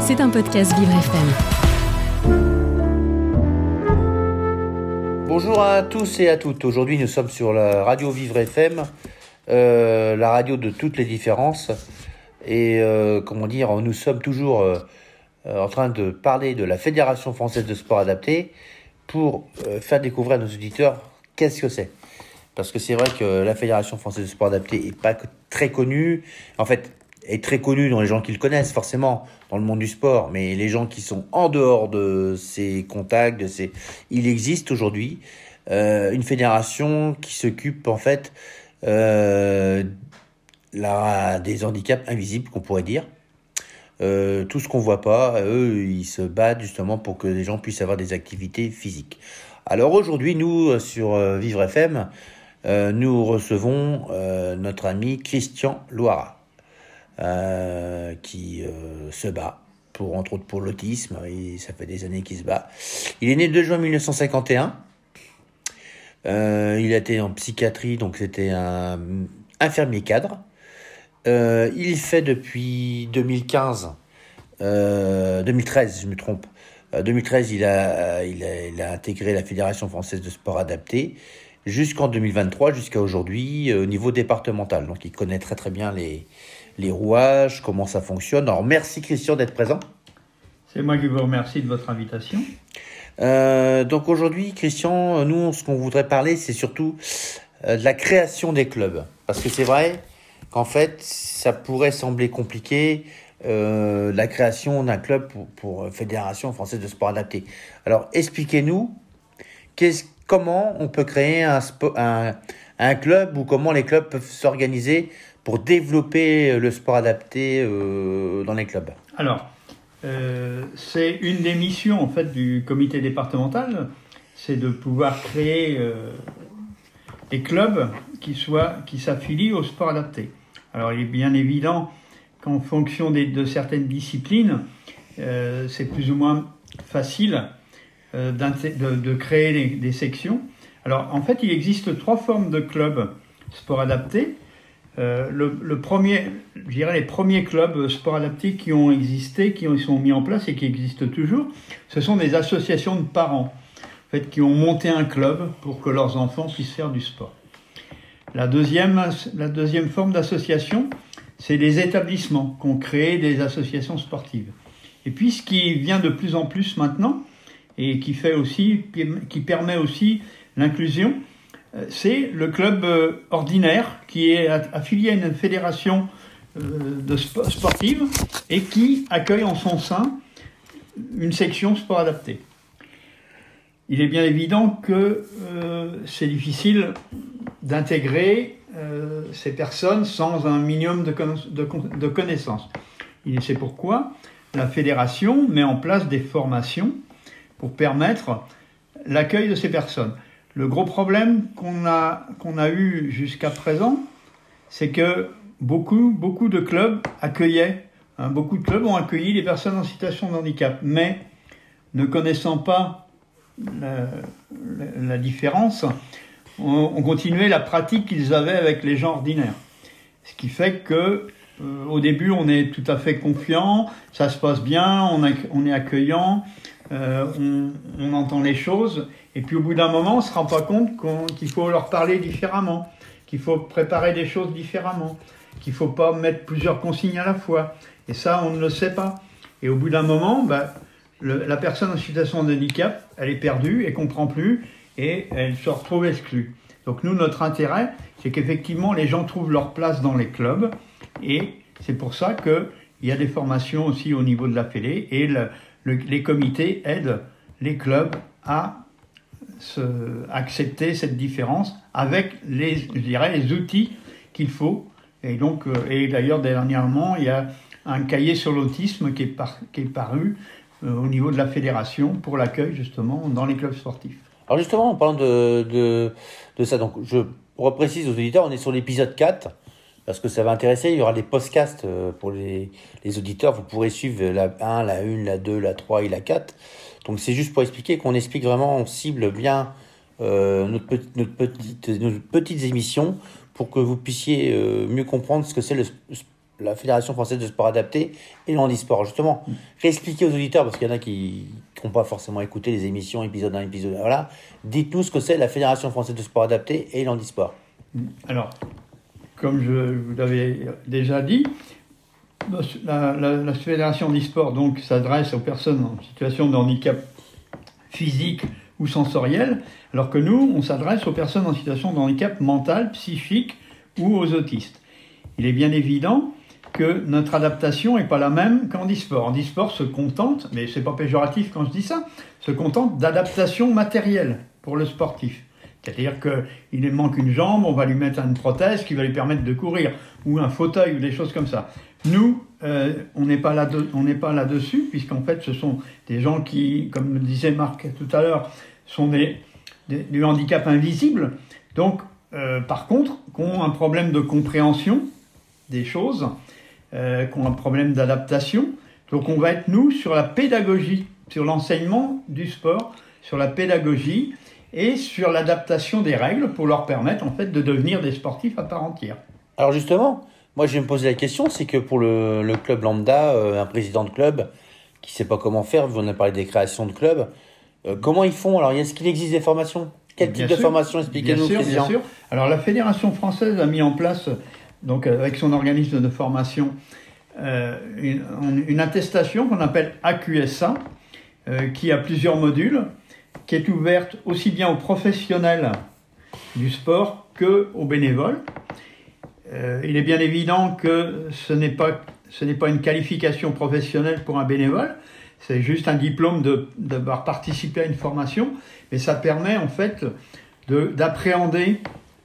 C'est un podcast Vivre FM. Bonjour à tous et à toutes. Aujourd'hui, nous sommes sur la radio Vivre FM, euh, la radio de toutes les différences. Et euh, comment dire, nous sommes toujours euh, en train de parler de la Fédération française de sport adapté pour faire découvrir à nos auditeurs qu'est-ce que c'est. Parce que c'est vrai que la Fédération française de sport adapté est pas très connue. En fait, est très connue dans les gens qui le connaissent, forcément, dans le monde du sport. Mais les gens qui sont en dehors de ces contacts, de ces... il existe aujourd'hui euh, une fédération qui s'occupe, en fait, euh, des handicaps invisibles, qu'on pourrait dire. Euh, tout ce qu'on voit pas, eux, ils se battent justement pour que les gens puissent avoir des activités physiques. Alors aujourd'hui, nous, sur Vivre FM, nous recevons notre ami Christian Loira, euh, qui se bat pour entre autres pour l'autisme. Ça fait des années qu'il se bat. Il est né le 2 juin 1951. il a été en psychiatrie, donc c'était un infirmier cadre. il fait depuis 2015, 2013, je me trompe. 2013, il a, intégré la Fédération française de sport adapté jusqu'en 2023, jusqu'à aujourd'hui, euh, au niveau départemental. Donc il connaît très très bien les, les rouages, comment ça fonctionne. Alors merci Christian d'être présent. C'est moi qui vous remercie de votre invitation. Euh, donc aujourd'hui, Christian, nous, ce qu'on voudrait parler, c'est surtout euh, de la création des clubs. Parce que c'est vrai qu'en fait, ça pourrait sembler compliqué, euh, la création d'un club pour, pour Fédération française de sport adapté. Alors expliquez-nous, comment on peut créer un, un, club ou comment les clubs peuvent s'organiser pour développer le sport adapté euh, dans les clubs Alors, euh, c'est une des missions en fait du comité départemental, c'est de pouvoir créer euh, des clubs qui soient qui s'affilient au sport adapté. Alors, il est bien évident qu'en fonction de certaines disciplines, c'est plus ou moins facile euh, de, créer des, sections. Alors en fait, il existe trois formes de clubs sport adapté. Euh, le, premier, je dirais les premiers clubs sport adapté qui ont existé, qui sont mis en place et qui existent toujours, ce sont des associations de parents, en fait, qui ont monté un club pour que leurs enfants puissent faire du sport. La deuxième, la deuxième forme d'association, c'est les établissements qui ont créé des associations sportives. Et puis ce qui vient de plus en plus maintenant, et qui fait aussi, qui permet aussi l'inclusion, c'est le club euh, ordinaire qui est affilié à une fédération euh, sportive et qui accueille en son sein une section sport adapté. Il est bien évident que c'est difficile d'intégrer ces personnes sans un minimum de connaissances. C'est pourquoi la fédération met en place des formations pour permettre l'accueil de ces personnes. Le gros problème qu'on a, qu'on a eu jusqu'à présent, c'est que beaucoup, beaucoup de clubs accueillaient, hein, beaucoup de clubs ont accueilli les personnes en situation de handicap, mais ne connaissant pas la, différence, on, continuait la pratique qu'ils avaient avec les gens ordinaires. Ce qui fait que euh, au début, on est tout à fait confiant, ça se passe bien, on, on est accueillant, euh, on, entend les choses, et puis au bout d'un moment, on ne se rend pas compte qu'il faut leur parler différemment, qu'il faut préparer des choses différemment, qu'il ne faut pas mettre plusieurs consignes à la fois. Et ça, on ne le sait pas. Et au bout d'un moment, bah, la personne en situation de handicap, elle est perdue, elle comprend plus, et elle se retrouve exclue. Donc nous, notre intérêt, c'est qu'effectivement, les gens trouvent leur place dans les clubs, et c'est pour ça qu'il y a des formations aussi au niveau de la Fédé, et le, les comités aident les clubs à accepter cette différence avec les, je dirais, les outils qu'il faut. Et donc, euh, et d'ailleurs, dernièrement, il y a un cahier sur l'autisme qui, qui, est paru euh, au niveau de la fédération pour l'accueil justement dans les clubs sportifs. Alors justement, en parlant de, de, ça, donc je reprécise aux auditeurs, on est sur l'épisode 4 parce que ça va intéresser. Il y aura des podcasts euh, pour les, auditeurs. Vous pourrez suivre la 1, la 1, la 2, la 3 et la 4. Donc c'est juste pour expliquer qu'on explique vraiment, on cible bien euh, notre, petite, nos petites émissions pour que vous puissiez euh, mieux comprendre ce que c'est la Fédération française de sport adapté et l'handisport. Justement, réexpliquez aux auditeurs, parce qu'il y en a qui n'ont pas forcément écouté les émissions, épisode 1, épisode 2. Voilà. Dites-nous ce que c'est la Fédération française de sport adapté et l'handisport. Alors, comme je vous l'avais déjà dit, la, Fédération d'e-sport s'adresse aux personnes en situation de handicap physique ou sensoriel, alors que nous, on s'adresse aux personnes en situation de handicap mental, psychique ou aux autistes. Il est bien évident que notre adaptation n'est pas la même qu'en e-sport. En e-sport se contente, mais c'est pas péjoratif quand je dis ça, se contente d'adaptation matérielle pour le sportif. C'est-à-dire qu'il lui manque une jambe, on va lui mettre une prothèse qui va lui permettre de courir, ou un fauteuil, ou des choses comme ça. Nous, euh, on n'est pas là-dessus, puisqu'en fait, ce sont des gens qui, comme le disait Marc tout à l'heure, sont des, du handicap invisible. Donc, euh, par contre, qui ont un problème de compréhension des choses, euh, qui ont un problème d'adaptation. Donc, on va être, nous, sur la pédagogie, sur l'enseignement du sport, sur la pédagogie et sur l'adaptation des règles pour leur permettre, en fait, de devenir des sportifs à part entière. Alors, justement, moi, je vais me poser la question, c'est que pour le, le club lambda, euh, un président de club qui ne sait pas comment faire, on a parlé des créations de clubs, euh, comment ils font? Alors, est-ce qu'il existe des formations? Quel type de formation Expliquez-nous, bien sûr, bien sûr. Alors, la Fédération française a mis en place, donc avec son organisme de formation, euh, une, une, attestation qu'on appelle AQSA, qui a plusieurs modules, qui est ouverte aussi bien aux professionnels du sport que aux bénévoles. Euh, il est bien évident que ce n'est pas, ce n'est pas une qualification professionnelle pour un bénévole, c'est juste un diplôme d'avoir participé à une formation, mais ça permet en fait d'appréhender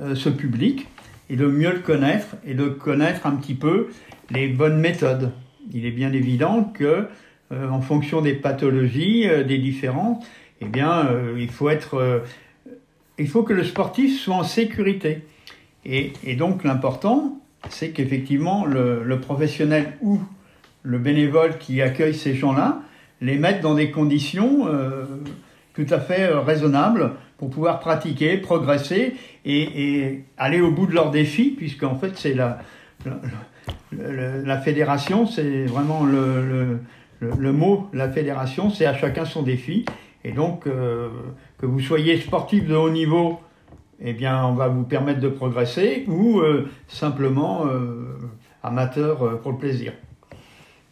euh, ce public et de mieux le connaître et de connaître un petit peu les bonnes méthodes. Il est bien évident que euh, en fonction des pathologies, des différents, eh bien, il faut être, il faut que le sportif soit en sécurité. Et, donc l'important, c'est qu'effectivement le, professionnel ou le bénévole qui accueille ces gens-là les mette dans des conditions euh, tout à fait euh, raisonnables pour pouvoir pratiquer, progresser et, aller au bout de leurs défis, puisqu'en fait c'est la, la, fédération, c'est vraiment le, le, mot, la fédération, c'est à chacun son défi. Et donc, euh, que vous soyez sportif de haut niveau eh bien, on va vous permettre de progresser ou euh, simplement euh, amateur pour le plaisir.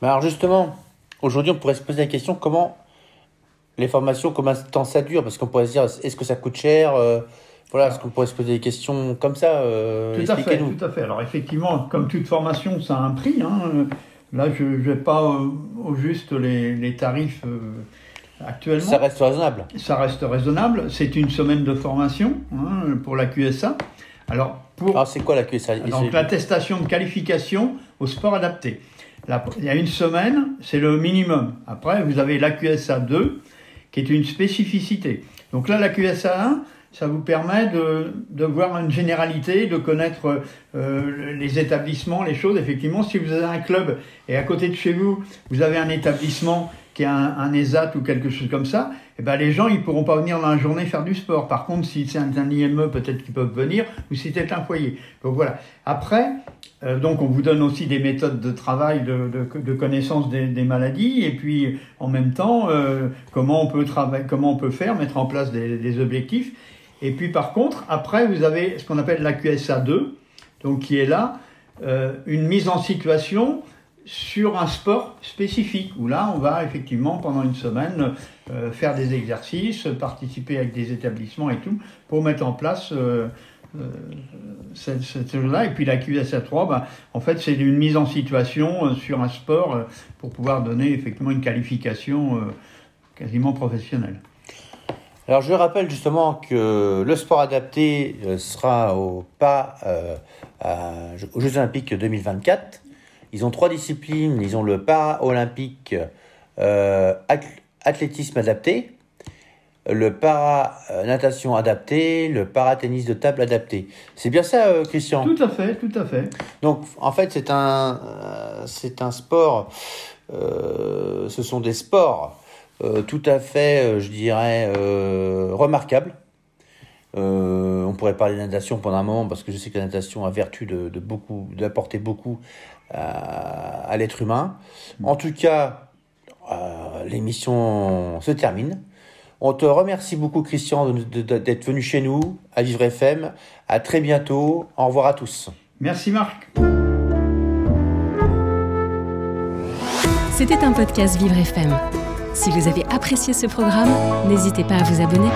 alors justement, aujourd'hui, on pourrait se poser la question comment les formations, combien de temps ça dure? Parce qu'on pourrait se dire, est-ce que ça coûte cher? Voilà, est-ce qu'on pourrait se poser des questions comme ça? Tout à fait, tout à fait. Alors effectivement, comme toute formation, ça a un prix. Hein. Là, je ne vais pas au, juste les, les tarifs actuellement. Ça reste raisonnable. Ça reste raisonnable. C'est une semaine de formation hein, pour la QSA. Alors, pour. Alors, c'est quoi la QSA Donc, l'attestation de qualification au sport adapté. il y a une semaine, c'est le minimum. Après, vous avez la QSA 2, qui est une spécificité. Donc là, la QSA 1, ça vous permet de, de voir une généralité, de connaître euh, les établissements, les choses. Effectivement, si vous avez un club et à côté de chez vous, vous avez un établissement qui a un, ESAT ou quelque chose comme ça, eh ben les gens ils pourront pas venir dans la journée faire du sport. Par contre, si c'est un, IME, peut-être qu'ils peuvent venir, ou si c'est un foyer. Donc voilà. Après, euh, donc on vous donne aussi des méthodes de travail, de, de, connaissance des, maladies, et puis en même temps euh, comment on peut travailler, comment on peut faire, mettre en place des, objectifs. Et puis par contre, après vous avez ce qu'on appelle la QSA 2, donc qui est là euh, une mise en situation sur un sport spécifique, où là, on va effectivement, pendant une semaine, euh, faire des exercices, participer avec des établissements et tout, pour mettre en place euh, euh, cette, chose-là. Et puis la QSA 3, bah, en fait, c'est une mise en situation sur un sport pour pouvoir donner effectivement une qualification quasiment professionnelle. Alors je rappelle justement que le sport adapté sera au pas aux Jeux Olympiques 2024 ils ont trois disciplines. Ils ont le para-olympique euh, athlétisme adapté, le para-natation adapté, le para-tennis de table adapté. C'est bien ça, euh, Christian? Tout à fait, tout à fait. Donc, en fait, c'est un, euh, c'est un sport, ce sont des sports tout à fait, je dirais, remarquables. On pourrait parler de la natation pendant un moment parce que je sais que la natation a vertu de, de beaucoup, d'apporter beaucoup à, à l'être humain. En tout cas, euh, l'émission se termine. On te remercie beaucoup, Christian, d'être venu chez nous à Vivre FM. À très bientôt. Au revoir à tous. Merci, Marc. C'était un podcast Vivre FM. Si vous avez apprécié ce programme, n'hésitez pas à vous abonner.